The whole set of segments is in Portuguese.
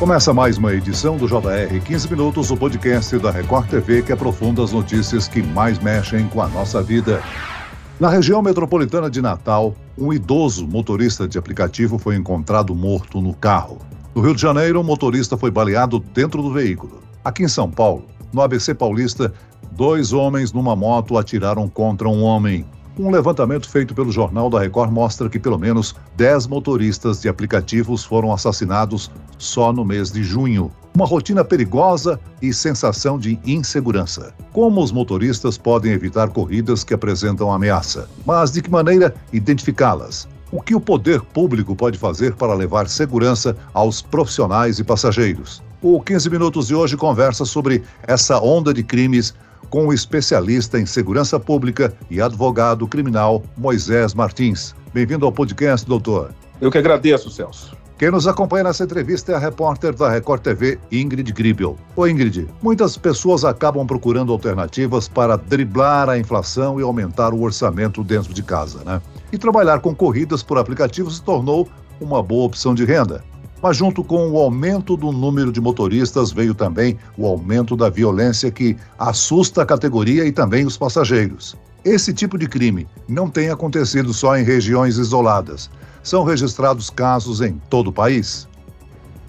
Começa mais uma edição do JR 15 Minutos, o podcast da Record TV que aprofunda as notícias que mais mexem com a nossa vida. Na região metropolitana de Natal, um idoso motorista de aplicativo foi encontrado morto no carro. No Rio de Janeiro, um motorista foi baleado dentro do veículo. Aqui em São Paulo, no ABC Paulista, dois homens numa moto atiraram contra um homem. Um levantamento feito pelo Jornal da Record mostra que pelo menos 10 motoristas de aplicativos foram assassinados só no mês de junho. Uma rotina perigosa e sensação de insegurança. Como os motoristas podem evitar corridas que apresentam ameaça? Mas de que maneira identificá-las? O que o poder público pode fazer para levar segurança aos profissionais e passageiros? O 15 Minutos de hoje conversa sobre essa onda de crimes com o especialista em segurança pública e advogado criminal Moisés Martins. Bem-vindo ao podcast, doutor. Eu que agradeço, Celso. Quem nos acompanha nessa entrevista é a repórter da Record TV, Ingrid Gribel. Ô Ingrid, muitas pessoas acabam procurando alternativas para driblar a inflação e aumentar o orçamento dentro de casa, né? E trabalhar com corridas por aplicativos se tornou uma boa opção de renda. Mas, junto com o aumento do número de motoristas, veio também o aumento da violência que assusta a categoria e também os passageiros. Esse tipo de crime não tem acontecido só em regiões isoladas. São registrados casos em todo o país.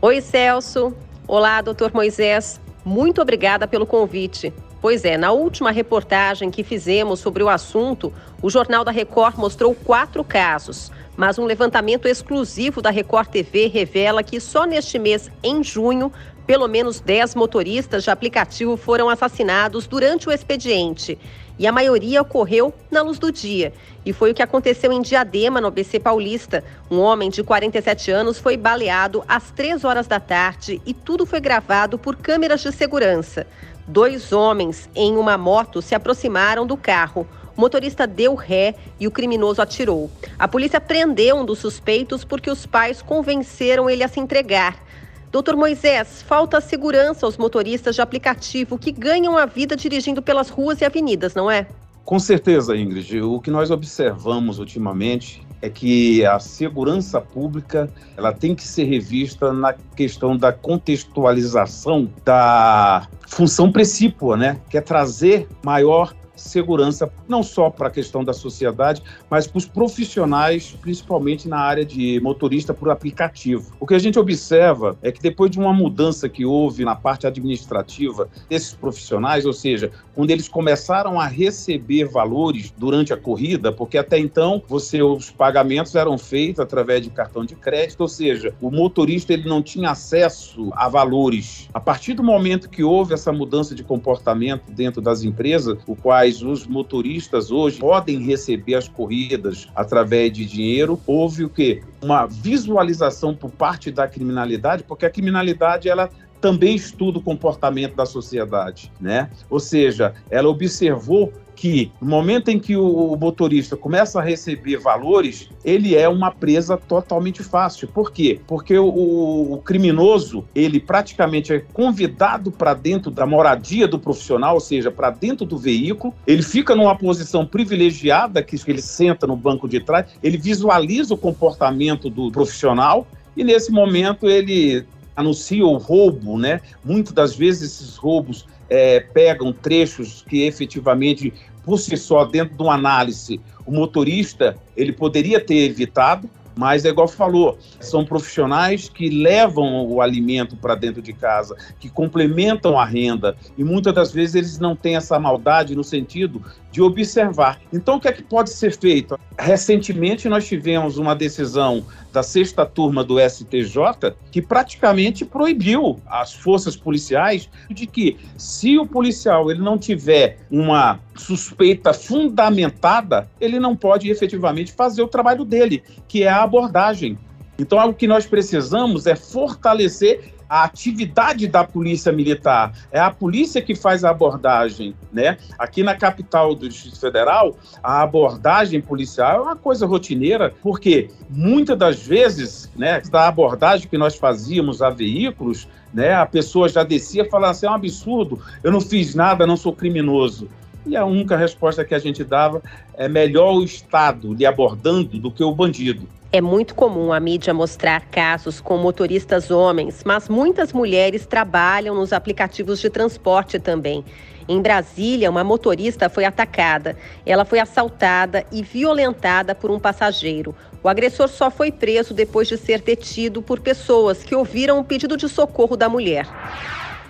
Oi, Celso. Olá, doutor Moisés. Muito obrigada pelo convite. Pois é, na última reportagem que fizemos sobre o assunto, o Jornal da Record mostrou quatro casos. Mas um levantamento exclusivo da Record TV revela que só neste mês, em junho, pelo menos 10 motoristas de aplicativo foram assassinados durante o expediente. E a maioria ocorreu na luz do dia. E foi o que aconteceu em Diadema, no ABC Paulista. Um homem de 47 anos foi baleado às 3 horas da tarde e tudo foi gravado por câmeras de segurança. Dois homens em uma moto se aproximaram do carro. O motorista deu ré e o criminoso atirou. A polícia prendeu um dos suspeitos porque os pais convenceram ele a se entregar. Doutor Moisés, falta segurança aos motoristas de aplicativo que ganham a vida dirigindo pelas ruas e avenidas, não é? Com certeza, Ingrid. O que nós observamos ultimamente é que a segurança pública ela tem que ser revista na questão da contextualização da função precípua, né? Que é trazer maior segurança, não só para a questão da sociedade, mas para os profissionais, principalmente na área de motorista por aplicativo. O que a gente observa é que depois de uma mudança que houve na parte administrativa desses profissionais, ou seja, quando eles começaram a receber valores durante a corrida, porque até então você os pagamentos eram feitos através de cartão de crédito, ou seja, o motorista ele não tinha acesso a valores. A partir do momento que houve essa mudança de comportamento dentro das empresas, o quais os motoristas hoje podem receber as corridas através de dinheiro, houve o quê? Uma visualização por parte da criminalidade, porque a criminalidade ela também estuda o comportamento da sociedade, né? Ou seja, ela observou que no momento em que o motorista começa a receber valores, ele é uma presa totalmente fácil. Por quê? Porque o, o criminoso, ele praticamente é convidado para dentro da moradia do profissional, ou seja, para dentro do veículo, ele fica numa posição privilegiada, que ele senta no banco de trás, ele visualiza o comportamento do profissional e nesse momento ele anuncia o roubo, né? Muitas das vezes esses roubos é, pegam trechos que efetivamente, por si só, dentro de uma análise, o motorista ele poderia ter evitado, mas é igual falou, são profissionais que levam o alimento para dentro de casa, que complementam a renda e muitas das vezes eles não têm essa maldade no sentido de observar. Então, o que é que pode ser feito? Recentemente, nós tivemos uma decisão da sexta turma do STJ que praticamente proibiu as forças policiais de que, se o policial ele não tiver uma suspeita fundamentada, ele não pode efetivamente fazer o trabalho dele, que é a abordagem. Então, o que nós precisamos é fortalecer a atividade da polícia militar. É a polícia que faz a abordagem, né? Aqui na capital do Distrito Federal, a abordagem policial é uma coisa rotineira, porque muitas das vezes, né, da abordagem que nós fazíamos a veículos, né, a pessoa já descia e falava assim, é um absurdo, eu não fiz nada, não sou criminoso. E a única resposta que a gente dava é melhor o Estado lhe abordando do que o bandido. É muito comum a mídia mostrar casos com motoristas homens, mas muitas mulheres trabalham nos aplicativos de transporte também. Em Brasília, uma motorista foi atacada. Ela foi assaltada e violentada por um passageiro. O agressor só foi preso depois de ser detido por pessoas que ouviram o pedido de socorro da mulher.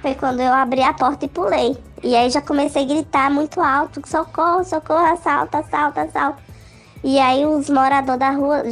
Foi quando eu abri a porta e pulei. E aí já comecei a gritar muito alto: socorro, socorro, assalto, assalto, assalto. E aí os moradores da rua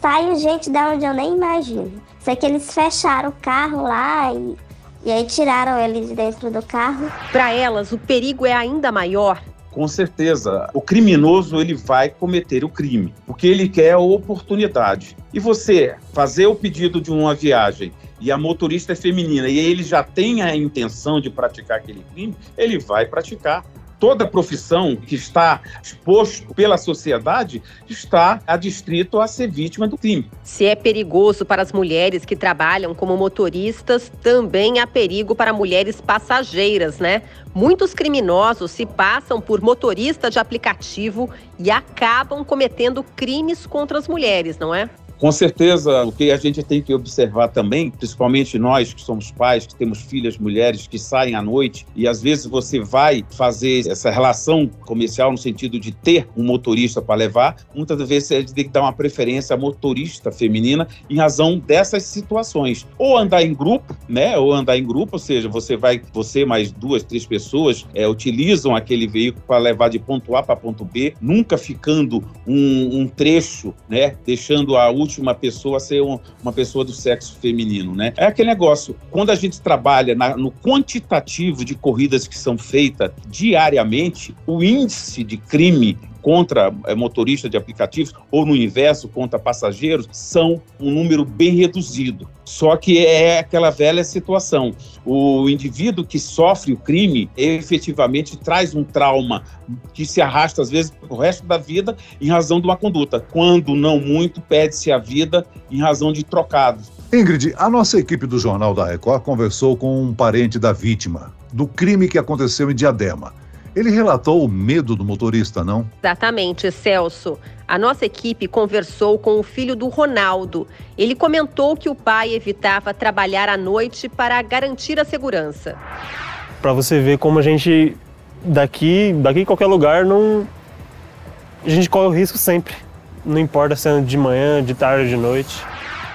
saiu gente da onde eu nem imagino. Sei que eles fecharam o carro lá e, e aí tiraram ele de dentro do carro. Para elas, o perigo é ainda maior com certeza, o criminoso ele vai cometer o crime, porque ele quer a oportunidade. E você fazer o pedido de uma viagem e a motorista é feminina e ele já tem a intenção de praticar aquele crime, ele vai praticar toda profissão que está exposto pela sociedade está adstrito a ser vítima do crime. Se é perigoso para as mulheres que trabalham como motoristas, também há perigo para mulheres passageiras, né? Muitos criminosos se passam por motorista de aplicativo e acabam cometendo crimes contra as mulheres, não é? Com certeza, o que a gente tem que observar também, principalmente nós que somos pais, que temos filhas, mulheres que saem à noite, e às vezes você vai fazer essa relação comercial no sentido de ter um motorista para levar, muitas vezes você tem que dar uma preferência à motorista feminina em razão dessas situações. Ou andar em grupo, né? Ou andar em grupo, ou seja, você vai, você mais duas, três pessoas é, utilizam aquele veículo para levar de ponto A para ponto B, nunca ficando um, um trecho, né? Deixando a última pessoa ser um, uma pessoa do sexo feminino, né? É aquele negócio, quando a gente trabalha na, no quantitativo de corridas que são feitas diariamente, o índice de crime contra é, motorista de aplicativos ou no inverso contra passageiros são um número bem reduzido. Só que é aquela velha situação. O indivíduo que sofre o crime efetivamente traz um trauma que se arrasta às vezes o resto da vida em razão de uma conduta. Quando não muito, perde-se a vida em razão de trocados. Ingrid, a nossa equipe do Jornal da Record conversou com um parente da vítima do crime que aconteceu em Diadema. Ele relatou o medo do motorista, não? Exatamente, Celso. A nossa equipe conversou com o filho do Ronaldo. Ele comentou que o pai evitava trabalhar à noite para garantir a segurança. Para você ver como a gente daqui, daqui em qualquer lugar não a gente corre o risco sempre. Não importa se é de manhã, de tarde, de noite.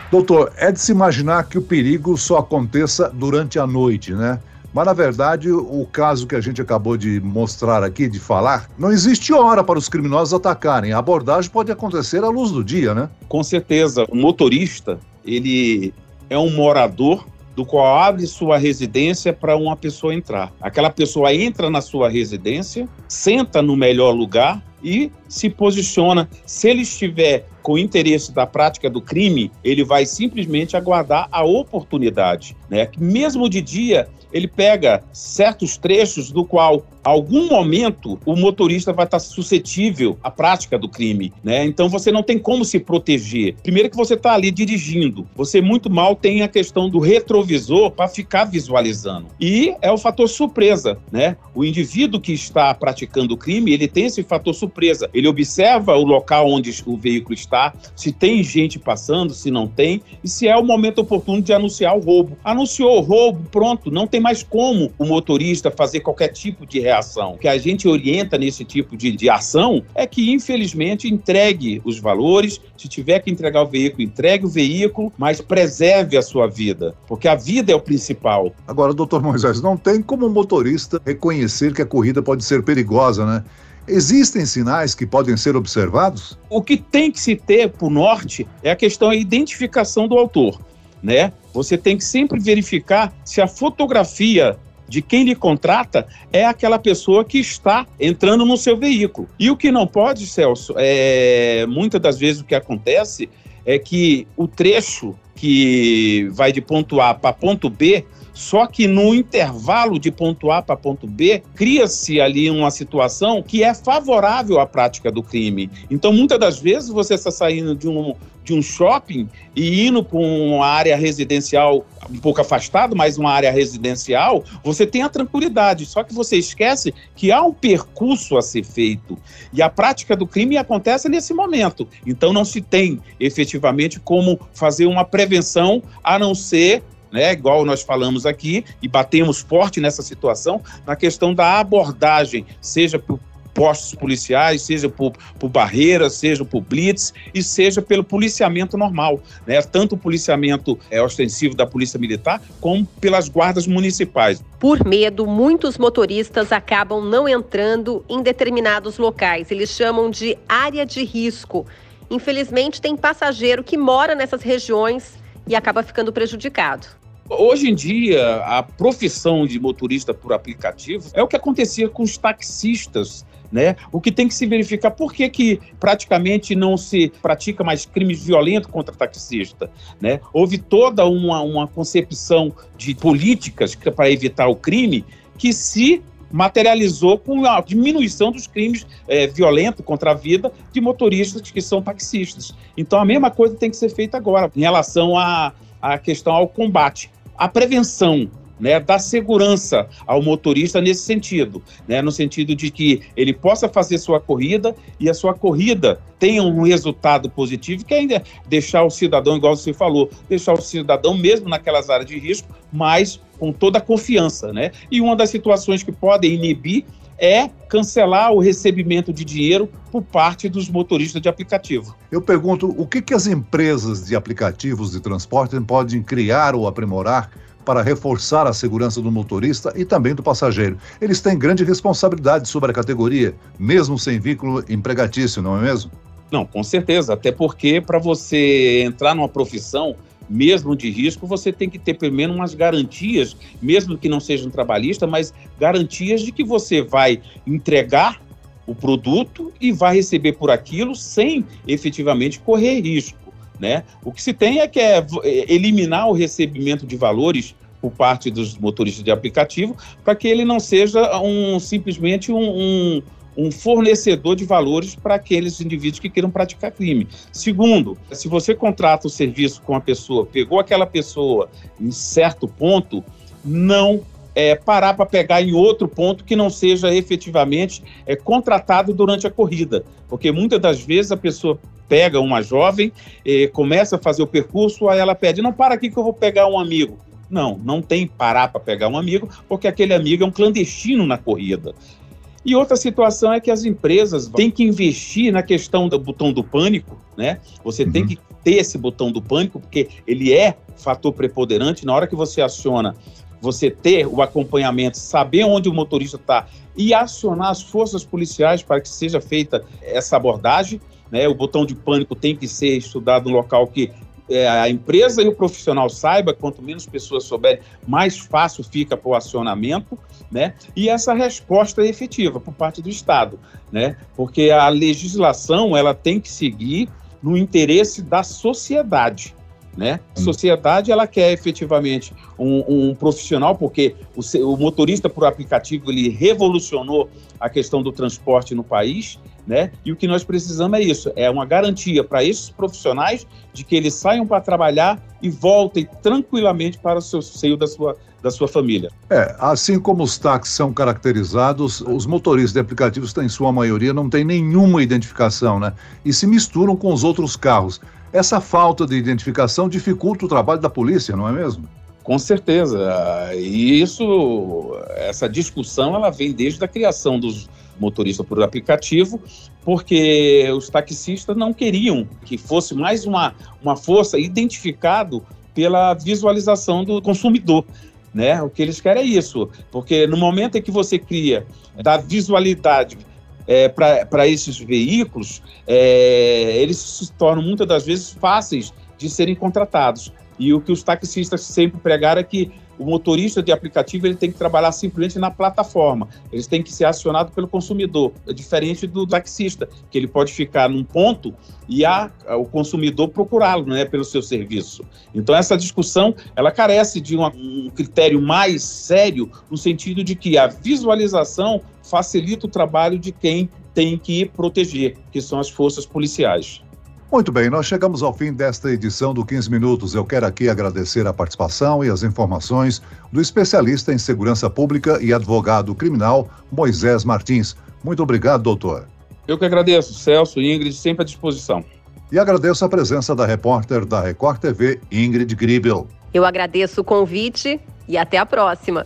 Doutor, é de se imaginar que o perigo só aconteça durante a noite, né? Mas, na verdade, o caso que a gente acabou de mostrar aqui, de falar, não existe hora para os criminosos atacarem. A abordagem pode acontecer à luz do dia, né? Com certeza. O motorista, ele é um morador do qual abre sua residência para uma pessoa entrar. Aquela pessoa entra na sua residência, senta no melhor lugar e se posiciona. Se ele estiver com interesse da prática do crime, ele vai simplesmente aguardar a oportunidade, né? Mesmo de dia, ele pega certos trechos do qual algum momento o motorista vai estar suscetível à prática do crime, né? Então você não tem como se proteger. Primeiro que você está ali dirigindo, você muito mal tem a questão do retrovisor para ficar visualizando. E é o fator surpresa, né? O indivíduo que está praticando o crime, ele tem esse fator surpresa. Ele observa o local onde o veículo está, se tem gente passando, se não tem, e se é o momento oportuno de anunciar o roubo. Anunciou o roubo, pronto, não tem mais como o motorista fazer qualquer tipo de reação. O que a gente orienta nesse tipo de, de ação é que, infelizmente, entregue os valores. Se tiver que entregar o veículo, entregue o veículo, mas preserve a sua vida, porque a vida é o principal. Agora, doutor Moisés, não tem como o motorista reconhecer que a corrida pode ser perigosa, né? Existem sinais que podem ser observados? O que tem que se ter por norte é a questão da identificação do autor, né? Você tem que sempre verificar se a fotografia de quem lhe contrata é aquela pessoa que está entrando no seu veículo. E o que não pode, Celso, é muitas das vezes o que acontece é que o trecho que vai de ponto A para ponto B, só que no intervalo de ponto A para ponto B, cria-se ali uma situação que é favorável à prática do crime. Então, muitas das vezes, você está saindo de um, de um shopping e indo para uma área residencial um pouco afastado, mas uma área residencial, você tem a tranquilidade. Só que você esquece que há um percurso a ser feito. E a prática do crime acontece nesse momento. Então não se tem efetivamente como fazer uma prevenção a não ser né, igual nós falamos aqui e batemos forte nessa situação, na questão da abordagem, seja por postos policiais, seja por, por barreiras, seja por blitz e seja pelo policiamento normal, né? Tanto o policiamento é, ostensivo da Polícia Militar como pelas guardas municipais. Por medo, muitos motoristas acabam não entrando em determinados locais. Eles chamam de área de risco. Infelizmente, tem passageiro que mora nessas regiões e acaba ficando prejudicado. Hoje em dia, a profissão de motorista por aplicativo é o que acontecia com os taxistas né? O que tem que se verificar por que, que praticamente não se pratica mais crimes violentos contra taxista, né? Houve toda uma, uma concepção de políticas para evitar o crime que se materializou com a diminuição dos crimes é, violentos contra a vida de motoristas que são taxistas. Então a mesma coisa tem que ser feita agora em relação à, à questão ao combate. A prevenção né, dar segurança ao motorista nesse sentido, né, no sentido de que ele possa fazer sua corrida e a sua corrida tenha um resultado positivo, que ainda é deixar o cidadão, igual você falou, deixar o cidadão mesmo naquelas áreas de risco, mas com toda a confiança, né? E uma das situações que podem inibir é cancelar o recebimento de dinheiro por parte dos motoristas de aplicativo. Eu pergunto, o que, que as empresas de aplicativos de transporte podem criar ou aprimorar para reforçar a segurança do motorista e também do passageiro. Eles têm grande responsabilidade sobre a categoria, mesmo sem vínculo empregatício, não é mesmo? Não, com certeza. Até porque para você entrar numa profissão, mesmo de risco, você tem que ter pelo menos umas garantias, mesmo que não sejam trabalhistas, mas garantias de que você vai entregar o produto e vai receber por aquilo sem efetivamente correr risco. Né? O que se tem é que é, é eliminar o recebimento de valores por parte dos motoristas de aplicativo para que ele não seja um simplesmente um, um, um fornecedor de valores para aqueles indivíduos que queiram praticar crime. Segundo, se você contrata o serviço com a pessoa, pegou aquela pessoa em certo ponto, não é, parar para pegar em outro ponto que não seja efetivamente é, contratado durante a corrida. Porque muitas das vezes a pessoa pega uma jovem, eh, começa a fazer o percurso, aí ela pede: não, para aqui que eu vou pegar um amigo. Não, não tem parar para pegar um amigo, porque aquele amigo é um clandestino na corrida. E outra situação é que as empresas têm que investir na questão do botão do pânico, né? Você uhum. tem que ter esse botão do pânico, porque ele é fator preponderante. Na hora que você aciona, você ter o acompanhamento, saber onde o motorista está e acionar as forças policiais para que seja feita essa abordagem. Né? O botão de pânico tem que ser estudado no local que é, a empresa e o profissional saiba, quanto menos pessoas souberem, mais fácil fica para o acionamento, né? E essa resposta é efetiva por parte do Estado, né? Porque a legislação ela tem que seguir no interesse da sociedade, né? A sociedade ela quer efetivamente um, um profissional, porque o, o, motorista por aplicativo ele revolucionou a questão do transporte no país, né? E o que nós precisamos é isso, é uma garantia para esses profissionais de que eles saiam para trabalhar e voltem tranquilamente para o seu seio da sua da sua família. É, assim como os táxis são caracterizados, os motoristas de aplicativos, em sua maioria, não têm nenhuma identificação, né? E se misturam com os outros carros. Essa falta de identificação dificulta o trabalho da polícia, não é mesmo? Com certeza. E isso, essa discussão, ela vem desde a criação dos motoristas por aplicativo, porque os taxistas não queriam que fosse mais uma, uma força identificado pela visualização do consumidor. Né? O que eles querem é isso, porque no momento em que você cria da visualidade é, para esses veículos, é, eles se tornam muitas das vezes fáceis de serem contratados. E o que os taxistas sempre pregaram é que o motorista de aplicativo ele tem que trabalhar simplesmente na plataforma. Eles têm que ser acionados pelo consumidor. É diferente do taxista, que ele pode ficar num ponto e a, o consumidor procurá-lo né, pelo seu serviço. Então, essa discussão ela carece de uma, um critério mais sério, no sentido de que a visualização facilita o trabalho de quem tem que proteger, que são as forças policiais. Muito bem, nós chegamos ao fim desta edição do 15 Minutos. Eu quero aqui agradecer a participação e as informações do especialista em segurança pública e advogado criminal Moisés Martins. Muito obrigado, doutor. Eu que agradeço, Celso e Ingrid, sempre à disposição. E agradeço a presença da repórter da Record TV, Ingrid Gribel. Eu agradeço o convite e até a próxima.